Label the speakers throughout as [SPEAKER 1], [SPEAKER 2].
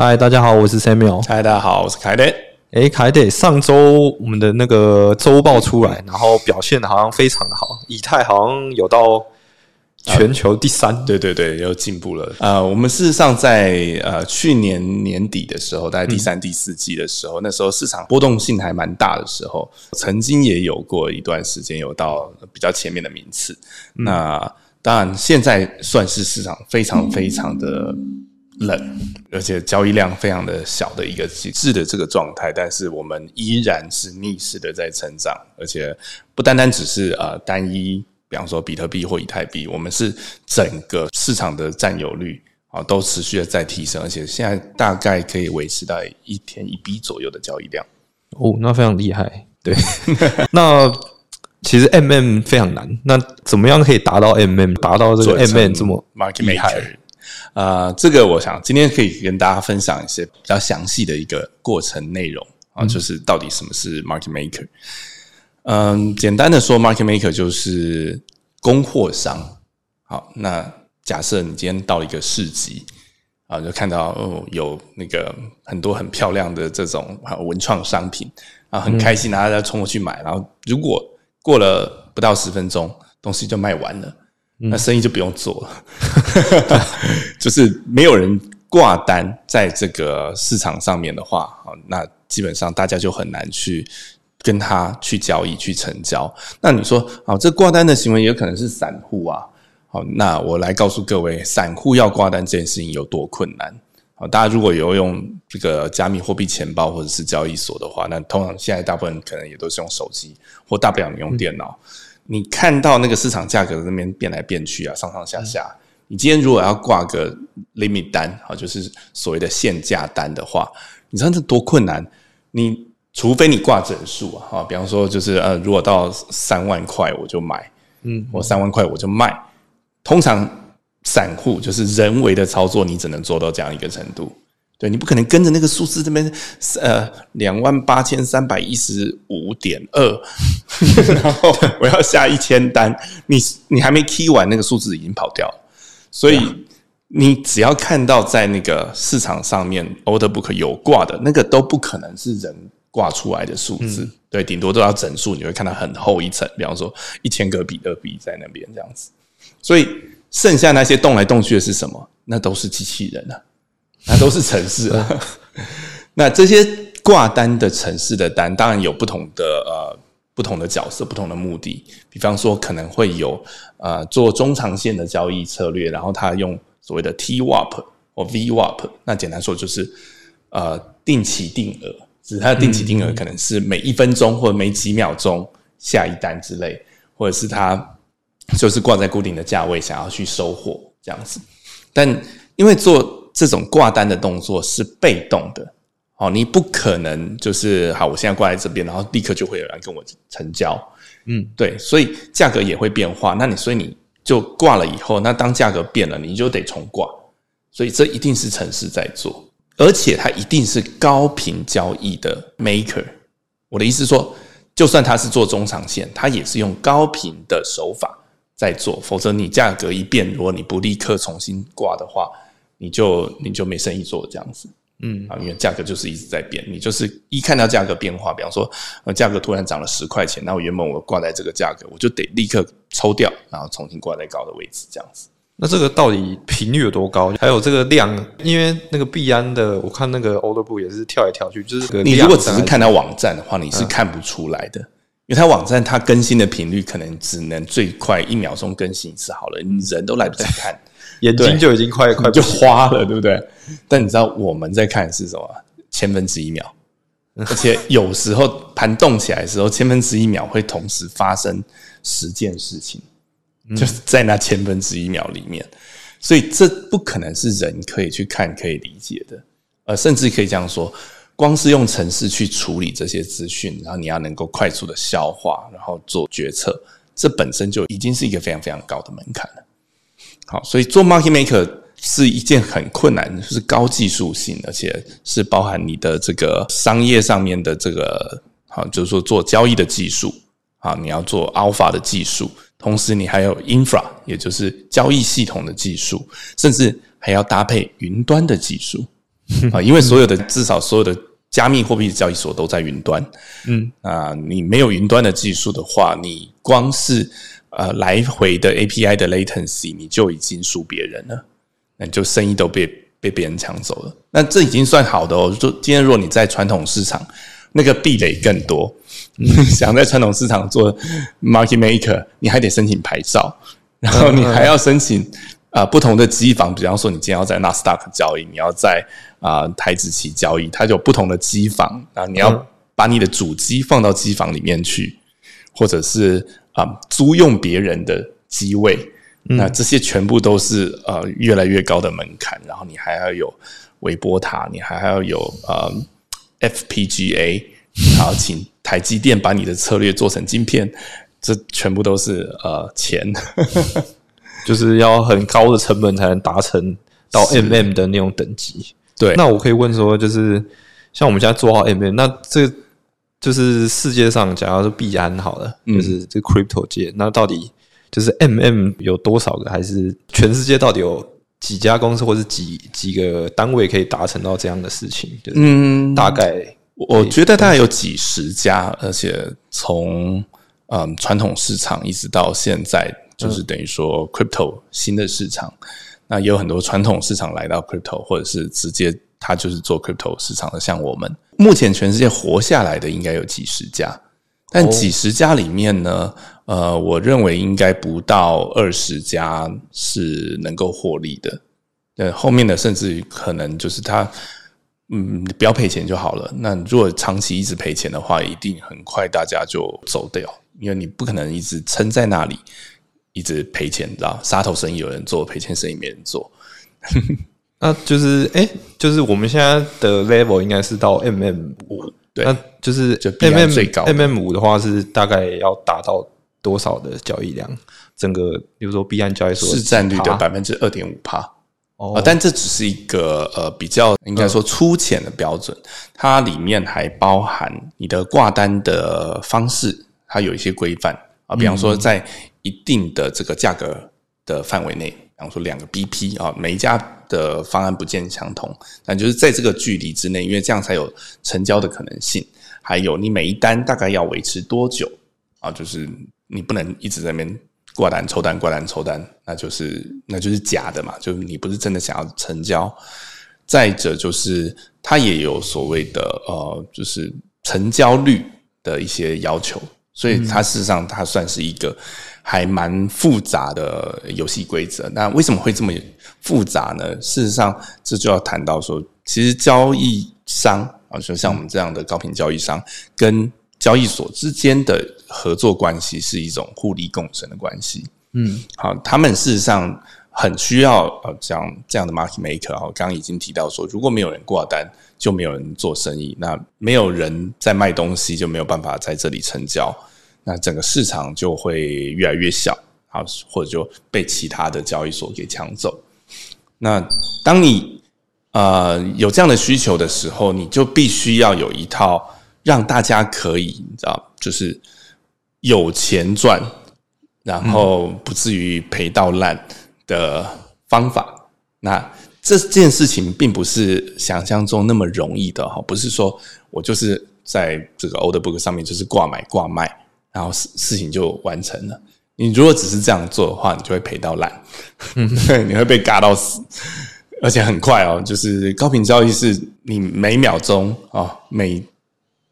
[SPEAKER 1] 嗨，大家好，我是 Samuel。
[SPEAKER 2] 嗨，大家好，我是凯德。
[SPEAKER 1] 哎，凯德，上周我们的那个周报出来，然后表现好像非常的好，以太好像有到全球第三。
[SPEAKER 2] 对对对，又进步了。呃，我们事实上在呃去年年底的时候，大概第三、第四季的时候，那时候市场波动性还蛮大的时候，曾经也有过一段时间有到比较前面的名次。那当然，现在算是市场非常非常的。冷，而且交易量非常的小的一个极致的这个状态，但是我们依然是逆势的在成长，而且不单单只是呃单一，比方说比特币或以太币，我们是整个市场的占有率啊都持续的在提升，而且现在大概可以维持在一天一笔左右的交易量。
[SPEAKER 1] 哦，那非常厉害。对，那其实 M M 非常难，那怎么样可以达到 M M，达到这个 M M 这么厉害？
[SPEAKER 2] 啊，这个我想今天可以跟大家分享一些比较详细的一个过程内容啊，就是到底什么是 market maker。嗯，简单的说，market maker 就是供货商。好，那假设你今天到了一个市集啊，就看到哦有那个很多很漂亮的这种文创商品啊，很开心，大家冲过去买，然后如果过了不到十分钟，东西就卖完了。那生意就不用做了，就是没有人挂单在这个市场上面的话，那基本上大家就很难去跟他去交易、去成交。那你说，啊，这挂单的行为也可能是散户啊。好，那我来告诉各位，散户要挂单这件事情有多困难。好，大家如果有用这个加密货币钱包或者是交易所的话，那通常现在大部分可能也都是用手机，或大不了你用电脑。你看到那个市场价格那边变来变去啊，上上下下。你今天如果要挂个 limit 单，啊，就是所谓的限价单的话，你知道这多困难？你除非你挂整数啊，哈，比方说就是呃，如果到三万块我就买，嗯，或三万块我就卖。通常散户就是人为的操作，你只能做到这样一个程度。对你不可能跟着那个数字这边，呃，两万八千三百一十五点二，然后我要下一千单，你你还没 key 完，那个数字已经跑掉了。所以你只要看到在那个市场上面 order book 有挂的那个，都不可能是人挂出来的数字。对，顶多都要整数，你会看到很厚一层，比方说一千个比特币在那边这样子。所以剩下那些动来动去的是什么？那都是机器人啊。那都是城市，那这些挂单的城市的单，当然有不同的呃不同的角色、不同的目的。比方说，可能会有呃做中长线的交易策略，然后他用所谓的 TWAP 或 VWAP。那简单说就是呃定期定额，只是它的定期定额可能是每一分钟或者每几秒钟下一单之类，或者是他就是挂在固定的价位，想要去收货这样子。但因为做这种挂单的动作是被动的，哦，你不可能就是好，我现在挂在这边，然后立刻就会有人跟我成交，嗯，对，所以价格也会变化。那你所以你就挂了以后，那当价格变了，你就得重挂。所以这一定是城市在做，而且它一定是高频交易的 maker。我的意思说，就算他是做中长线，他也是用高频的手法在做，否则你价格一变，如果你不立刻重新挂的话。你就你就没生意做这样子，嗯啊，因为价格就是一直在变，你就是一看到价格变化，比方说呃价格突然涨了十块钱，那我原本我挂在这个价格，我就得立刻抽掉，然后重新挂在高的位置这样子。
[SPEAKER 1] 那这个到底频率有多高？还有这个量，因为那个币安的，我看那个 order book 也是跳来跳去，就是
[SPEAKER 2] 你如果只是看到网站的话，你是看不出来的，因为它网站它更新的频率可能只能最快一秒钟更新一次好了，你人都来不及看。
[SPEAKER 1] 眼睛就已经快快
[SPEAKER 2] 就花了，对不对？但你知道我们在看是什么？千分之一秒，而且有时候盘动起来的时候，千分之一秒会同时发生十件事情，就是在那千分之一秒里面，所以这不可能是人可以去看、可以理解的。呃，甚至可以这样说，光是用程式去处理这些资讯，然后你要能够快速的消化，然后做决策，这本身就已经是一个非常非常高的门槛了。好，所以做 market maker 是一件很困难，是高技术性，而且是包含你的这个商业上面的这个，好，就是说做交易的技术啊，你要做 alpha 的技术，同时你还有 infra，也就是交易系统的技术，甚至还要搭配云端的技术。啊，因为所有的至少所有的加密货币交易所都在云端，嗯啊，你没有云端的技术的话，你光是呃来回的 API 的 latency 你就已经输别人了，那就生意都被被别人抢走了。那这已经算好的哦。就今天如果你在传统市场，那个壁垒更多。想在传统市场做 market maker，你还得申请牌照，然后你还要申请啊不同的机房。比方说，你今天要在纳斯达克交易，你要在啊台子期交易，它就有不同的机房啊。你要把你的主机放到机房里面去，或者是啊租用别人的机位，那这些全部都是呃越来越高的门槛。然后你还要有微波塔，你还要有呃 FPGA，然后请。台积电把你的策略做成晶片，这全部都是呃钱，
[SPEAKER 1] 就是要很高的成本才能达成到 MM 的那种等级。
[SPEAKER 2] 对，
[SPEAKER 1] 那我可以问说，就是像我们现在做好 MM，那这就是世界上假如说币安好了，就是这 crypto 界，那到底就是 MM 有多少个？还是全世界到底有几家公司，或是几几个单位可以达成到这样的事情？嗯，大概。
[SPEAKER 2] 我觉得大概有几十家，而且从嗯传统市场一直到现在，就是等于说 crypto 新的市场，那也有很多传统市场来到 crypto，或者是直接他就是做 crypto 市场的，像我们目前全世界活下来的应该有几十家，但几十家里面呢，呃，我认为应该不到二十家是能够获利的，呃，后面的甚至于可能就是他。嗯，不要赔钱就好了。那如果长期一直赔钱的话，一定很快大家就走掉，因为你不可能一直撑在那里，一直赔钱，知道？杀头生意有人做，赔钱生意没人做。
[SPEAKER 1] 那就是，哎，就是我们现在的 level 应该是到 MM 五，
[SPEAKER 2] 对，
[SPEAKER 1] 那就是 MM 最高 MM 五的话是大概要达到多少的交易量？整个比如说 B 安交易所
[SPEAKER 2] 市占率的百分之二点五帕。哦，但这只是一个呃比较应该说粗浅的标准，它里面还包含你的挂单的方式，它有一些规范。啊，比方说在一定的这个价格的范围内，比方说两个 BP 啊，每一家的方案不见相同，但就是在这个距离之内，因为这样才有成交的可能性。还有你每一单大概要维持多久啊？就是你不能一直在那边。挂单抽单，挂单抽单，那就是那就是假的嘛，就是你不是真的想要成交。再者就是它也有所谓的呃，就是成交率的一些要求，所以它事实上它算是一个还蛮复杂的游戏规则。那为什么会这么复杂呢？事实上这就要谈到说，其实交易商啊，就像我们这样的高频交易商跟。交易所之间的合作关系是一种互利共生的关系。嗯，好，他们事实上很需要呃这样这样的 market maker。哈，刚刚已经提到说，如果没有人挂单，就没有人做生意；那没有人在卖东西，就没有办法在这里成交。那整个市场就会越来越小，好，或者就被其他的交易所给抢走。那当你呃有这样的需求的时候，你就必须要有一套。让大家可以你知道，就是有钱赚，然后不至于赔到烂的方法。那这件事情并不是想象中那么容易的哈，不是说我就是在这个 Old Book 上面就是挂买挂卖，然后事事情就完成了。你如果只是这样做的话，你就会赔到烂，对，你会被嘎到死，而且很快哦。就是高频交易是你每秒钟啊每。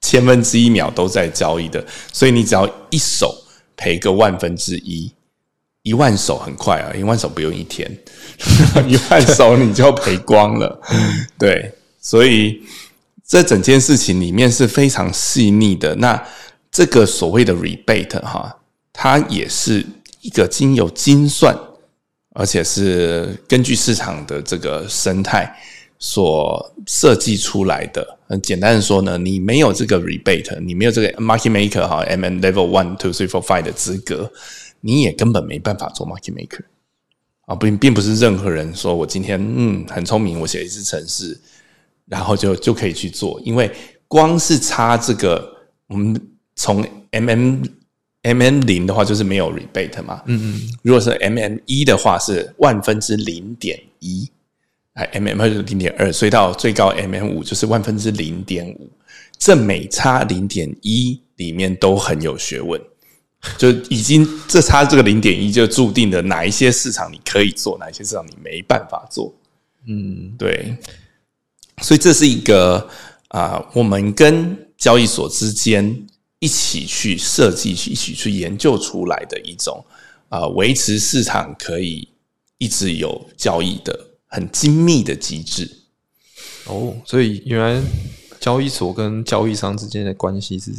[SPEAKER 2] 千分之一秒都在交易的，所以你只要一手赔个万分之一，一万手很快啊，一万手不用一天，一万手你就赔光了。对，所以这整件事情里面是非常细腻的。那这个所谓的 rebate 哈，它也是一个经有精算，而且是根据市场的这个生态。所设计出来的，很简单的说呢，你没有这个 rebate，你没有这个 market maker 哈，M N level one two three four five 的资格，你也根本没办法做 market maker 啊，并并不是任何人说我今天嗯很聪明，我写一次程式，然后就就可以去做，因为光是差这个，我们从 M M M M 零的话就是没有 rebate 嘛，嗯嗯，如果是 M M 一的话是万分之零点一。哎，M M 就是零点二，所以到最高 M M 五就是万分之零点五，这每差零点一里面都很有学问，就已经这差这个零点一就注定了哪一些市场你可以做，哪一些市场你没办法做。嗯，对，所以这是一个啊，我们跟交易所之间一起去设计、一起去研究出来的一种啊，维持市场可以一直有交易的。很精密的机制
[SPEAKER 1] 哦，所以原来交易所跟交易商之间的关系是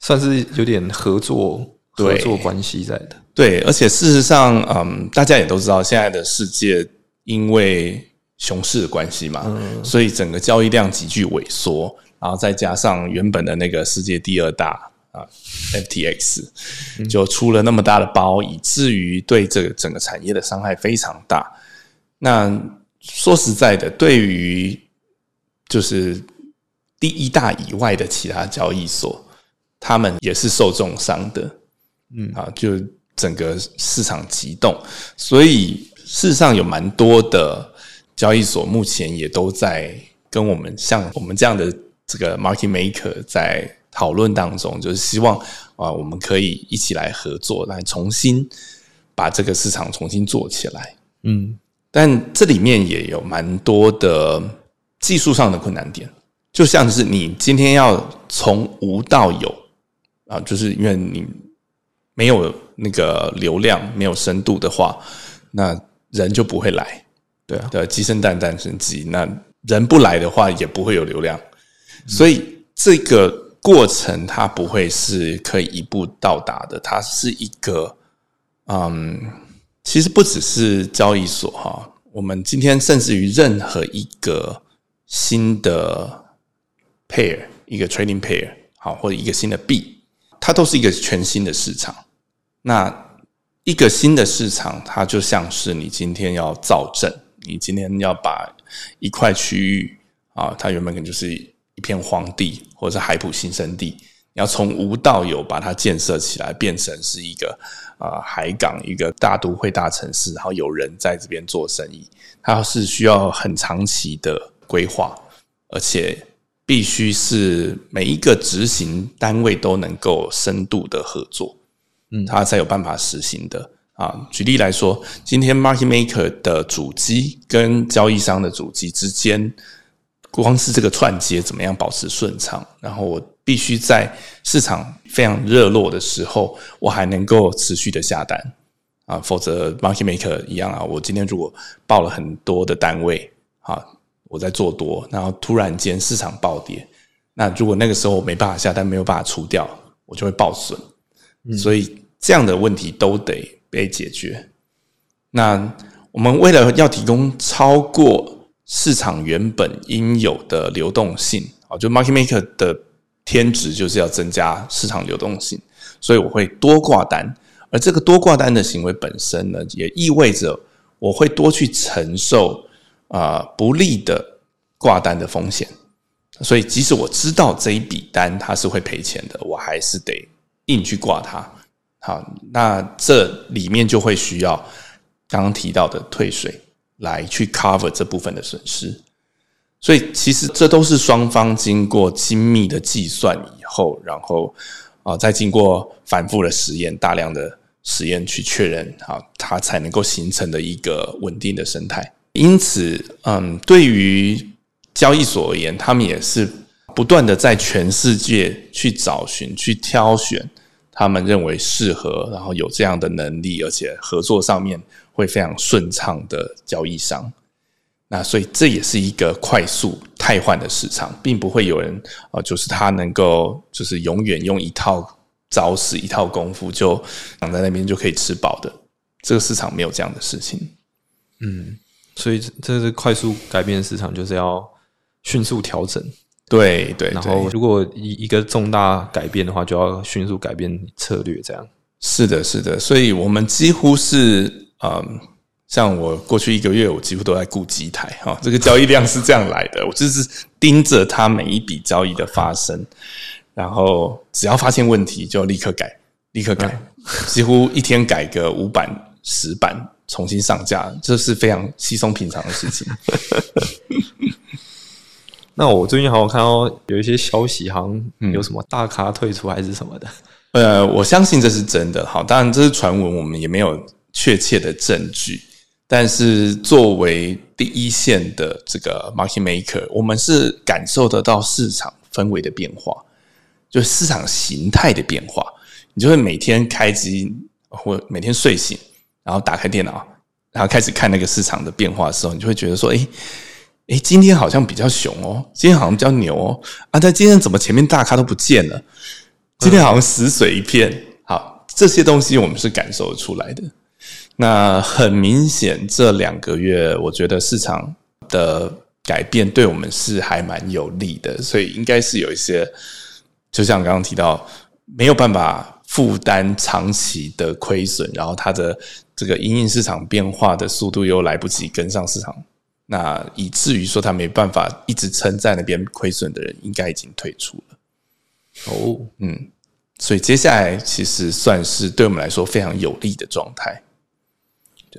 [SPEAKER 1] 算是有点合作合作关系在的。
[SPEAKER 2] 对，而且事实上，嗯，大家也都知道，现在的世界因为熊市的关系嘛，所以整个交易量急剧萎缩，然后再加上原本的那个世界第二大啊，FTX 就出了那么大的包，以至于对这个整个产业的伤害非常大。那说实在的，对于就是第一大以外的其他交易所，他们也是受重伤的。嗯啊，就整个市场急动，所以事实上有蛮多的交易所目前也都在跟我们像我们这样的这个 market maker 在讨论当中，就是希望啊，我们可以一起来合作，来重新把这个市场重新做起来。嗯。但这里面也有蛮多的技术上的困难点，就像是你今天要从无到有啊，就是因为你没有那个流量、没有深度的话，那人就不会来，
[SPEAKER 1] 对啊，
[SPEAKER 2] 对，鸡生蛋，蛋生鸡，那人不来的话，也不会有流量，所以这个过程它不会是可以一步到达的，它是一个嗯。其实不只是交易所哈，我们今天甚至于任何一个新的 pair，一个 trading pair，好或者一个新的币，它都是一个全新的市场。那一个新的市场，它就像是你今天要造镇，你今天要把一块区域啊，它原本可能就是一片荒地或者是海普新生地。你要从无到有把它建设起来，变成是一个啊海港，一个大都会大城市，然后有人在这边做生意，它是需要很长期的规划，而且必须是每一个执行单位都能够深度的合作，嗯，它才有办法实行的啊。举例来说，今天 market maker 的主机跟交易商的主机之间，光是这个串接怎么样保持顺畅，然后我。必须在市场非常热络的时候，我还能够持续的下单啊，否则 market maker 一样啊。我今天如果报了很多的单位啊，我在做多，然后突然间市场暴跌，那如果那个时候我没办法下单，没有办法出掉，我就会爆损。所以这样的问题都得被解决。那我们为了要提供超过市场原本应有的流动性啊，就 market maker 的。天职就是要增加市场流动性，所以我会多挂单，而这个多挂单的行为本身呢，也意味着我会多去承受啊不利的挂单的风险。所以，即使我知道这一笔单它是会赔钱的，我还是得硬去挂它。好，那这里面就会需要刚刚提到的退税来去 cover 这部分的损失。所以，其实这都是双方经过精密的计算以后，然后啊，再经过反复的实验、大量的实验去确认啊，它才能够形成的一个稳定的生态。因此，嗯，对于交易所而言，他们也是不断的在全世界去找寻、去挑选他们认为适合，然后有这样的能力，而且合作上面会非常顺畅的交易商。那所以这也是一个快速汰换的市场，并不会有人啊，就是他能够就是永远用一套招式、一套功夫就躺在那边就可以吃饱的。这个市场没有这样的事情。
[SPEAKER 1] 嗯，所以这是快速改变市场，就是要迅速调整。
[SPEAKER 2] 对对，
[SPEAKER 1] 然后如果一一个重大改变的话，就要迅速改变策略。这样
[SPEAKER 2] 是的，是的。所以我们几乎是嗯。像我过去一个月，我几乎都在顾机台哈，这个交易量是这样来的。我就是盯着它每一笔交易的发生，然后只要发现问题就立刻改，立刻改，几乎一天改个五版十版重新上架，这是非常稀松平常的事情。
[SPEAKER 1] 那我最近好像看到有一些消息，好像有什么大咖退出还是什么的。
[SPEAKER 2] 呃，我相信这是真的。好，当然这是传闻，我们也没有确切的证据。但是作为第一线的这个 market maker，我们是感受得到市场氛围的变化，就市场形态的变化。你就会每天开机或每天睡醒，然后打开电脑，然后开始看那个市场的变化的时候，你就会觉得说，哎。哎，今天好像比较熊哦，今天好像比较牛哦啊！但今天怎么前面大咖都不见了？今天好像死水一片。好，这些东西我们是感受出来的。那很明显，这两个月我觉得市场的改变对我们是还蛮有利的，所以应该是有一些，就像刚刚提到，没有办法负担长期的亏损，然后它的这个营运市场变化的速度又来不及跟上市场。那以至于说他没办法一直撑在那边亏损的人，应该已经退出了。哦，嗯，所以接下来其实算是对我们来说非常有利的状态。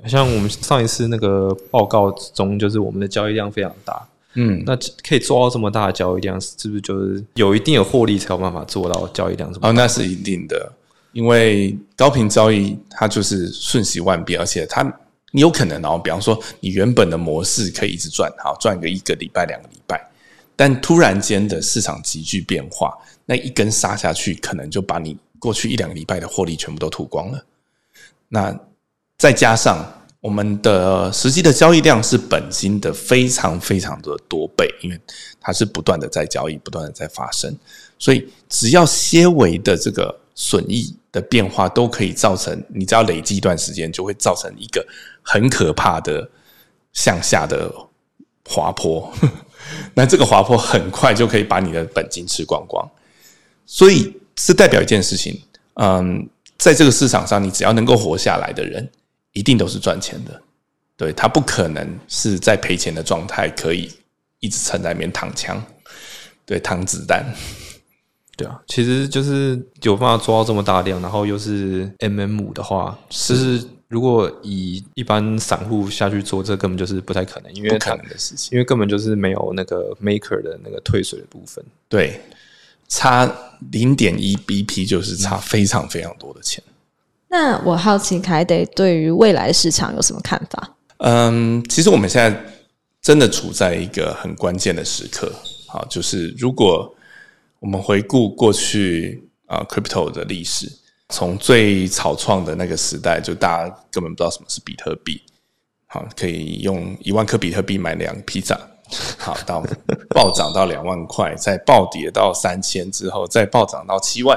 [SPEAKER 1] 像我们上一次那个报告中，就是我们的交易量非常大。嗯，那可以做到这么大的交易量，是不是就是有一定的获利才有办法做到交易量这么？
[SPEAKER 2] 哦，那是一定的，因为高频交易它就是瞬息万变，而且它。你有可能哦，比方说，你原本的模式可以一直赚，好赚个一个礼拜、两个礼拜，但突然间的市场急剧变化，那一根杀下去，可能就把你过去一两个礼拜的获利全部都吐光了。那再加上我们的实际的交易量是本金的非常非常的多倍，因为它是不断的在交易，不断的在发生，所以只要些微的这个损益的变化，都可以造成你只要累积一段时间，就会造成一个。很可怕的向下的滑坡，那这个滑坡很快就可以把你的本金吃光光，所以是代表一件事情，嗯，在这个市场上，你只要能够活下来的人，一定都是赚钱的，对他不可能是在赔钱的状态，可以一直撑在那边躺枪，对，躺子弹，
[SPEAKER 1] 对啊，其实就是有办法做到这么大量，然后又是 M M 五的话，是。如果以一般散户下去做，这根本就是不太可能，因为
[SPEAKER 2] 不可能的事情，
[SPEAKER 1] 因为根本就是没有那个 maker 的那个退水的部分。
[SPEAKER 2] 对，差零点一 BP 就是差非常非常多的钱。
[SPEAKER 3] 那我好奇凯德对于未来市场有什么看法？
[SPEAKER 2] 嗯，其实我们现在真的处在一个很关键的时刻。好，就是如果我们回顾过去啊，crypto 的历史。从最草创的那个时代，就大家根本不知道什么是比特币，好，可以用一万颗比特币买两披萨，好，到 暴涨到两万块，再暴跌到三千之后，再暴涨到七万，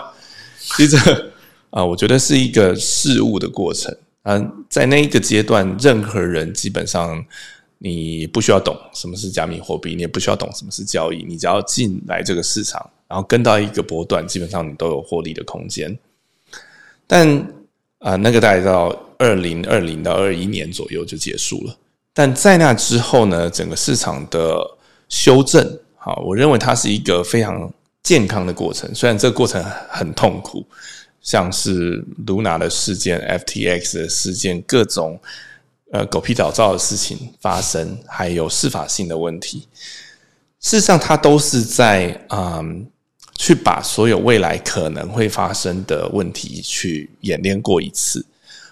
[SPEAKER 2] 其实啊，我觉得是一个事物的过程。嗯，在那一个阶段，任何人基本上你不需要懂什么是加密货币，你也不需要懂什么是交易，你只要进来这个市场，然后跟到一个波段，基本上你都有获利的空间。但啊，那个大概到二零二零到二一年左右就结束了。但在那之后呢，整个市场的修正，好，我认为它是一个非常健康的过程。虽然这个过程很痛苦，像是 Luna 的事件、FTX 的事件，各种呃狗屁倒灶的事情发生，还有司法性的问题，事实上它都是在嗯。去把所有未来可能会发生的问题去演练过一次，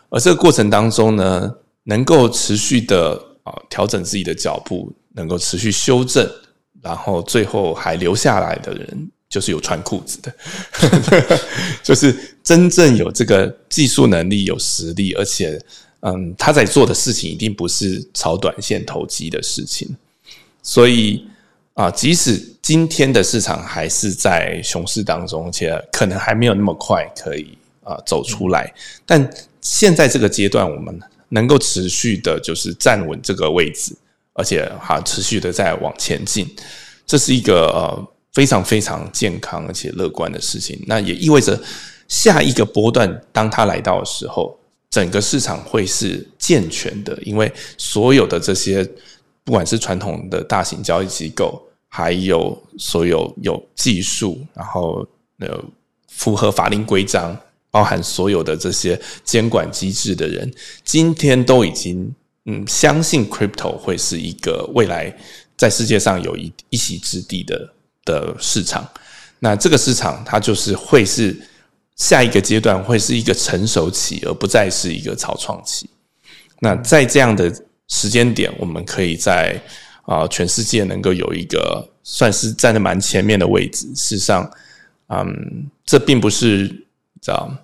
[SPEAKER 2] 而这个过程当中呢，能够持续的啊调整自己的脚步，能够持续修正，然后最后还留下来的人，就是有穿裤子的，就是真正有这个技术能力、有实力，而且嗯，他在做的事情一定不是炒短线投机的事情，所以。啊，即使今天的市场还是在熊市当中，且可能还没有那么快可以啊走出来，但现在这个阶段，我们能够持续的，就是站稳这个位置，而且哈持续的在往前进，这是一个呃非常非常健康而且乐观的事情。那也意味着下一个波段，当它来到的时候，整个市场会是健全的，因为所有的这些不管是传统的大型交易机构。还有所有有技术，然后呃符合法令规章，包含所有的这些监管机制的人，今天都已经嗯相信 crypto 会是一个未来在世界上有一一席之地的的市场。那这个市场它就是会是下一个阶段会是一个成熟期，而不再是一个草创期。那在这样的时间点，我们可以在啊全世界能够有一个算是站在蛮前面的位置。事实上，嗯，这并不是知道。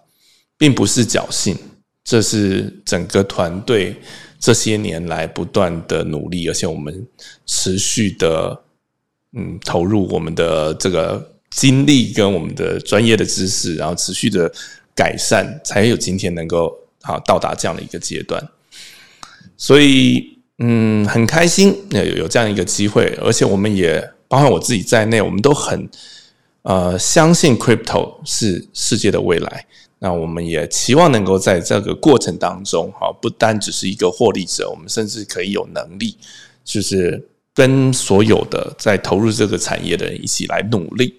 [SPEAKER 2] 并不是侥幸，这是整个团队这些年来不断的努力，而且我们持续的嗯投入我们的这个精力跟我们的专业的知识，然后持续的改善，才有今天能够啊到达这样的一个阶段。所以嗯，很开心有有这样一个机会，而且我们也包括我自己在内，我们都很呃相信 crypto 是世界的未来。那我们也期望能够在这个过程当中，哈，不单只是一个获利者，我们甚至可以有能力，就是跟所有的在投入这个产业的人一起来努力，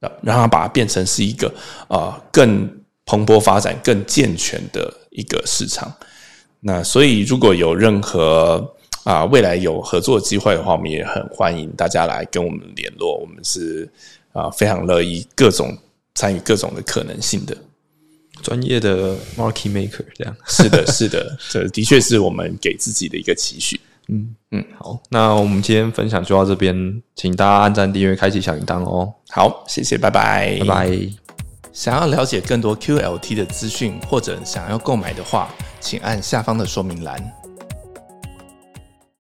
[SPEAKER 2] 啊，让它把它变成是一个啊更蓬勃发展、更健全的一个市场。那所以，如果有任何啊未来有合作机会的话，我们也很欢迎大家来跟我们联络，我们是啊非常乐意各种参与各种的可能性的。
[SPEAKER 1] 专业的 market maker 这样
[SPEAKER 2] 是的，是的，这的确是我们给自己的一个期许。
[SPEAKER 1] 嗯嗯，好，那我们今天分享就到这边，请大家按赞、订阅、开启小铃铛哦。
[SPEAKER 2] 好，谢谢，拜拜，
[SPEAKER 1] 拜拜。
[SPEAKER 2] 想要了解更多 QLT 的资讯或者想要购买的话，请按下方的说明栏。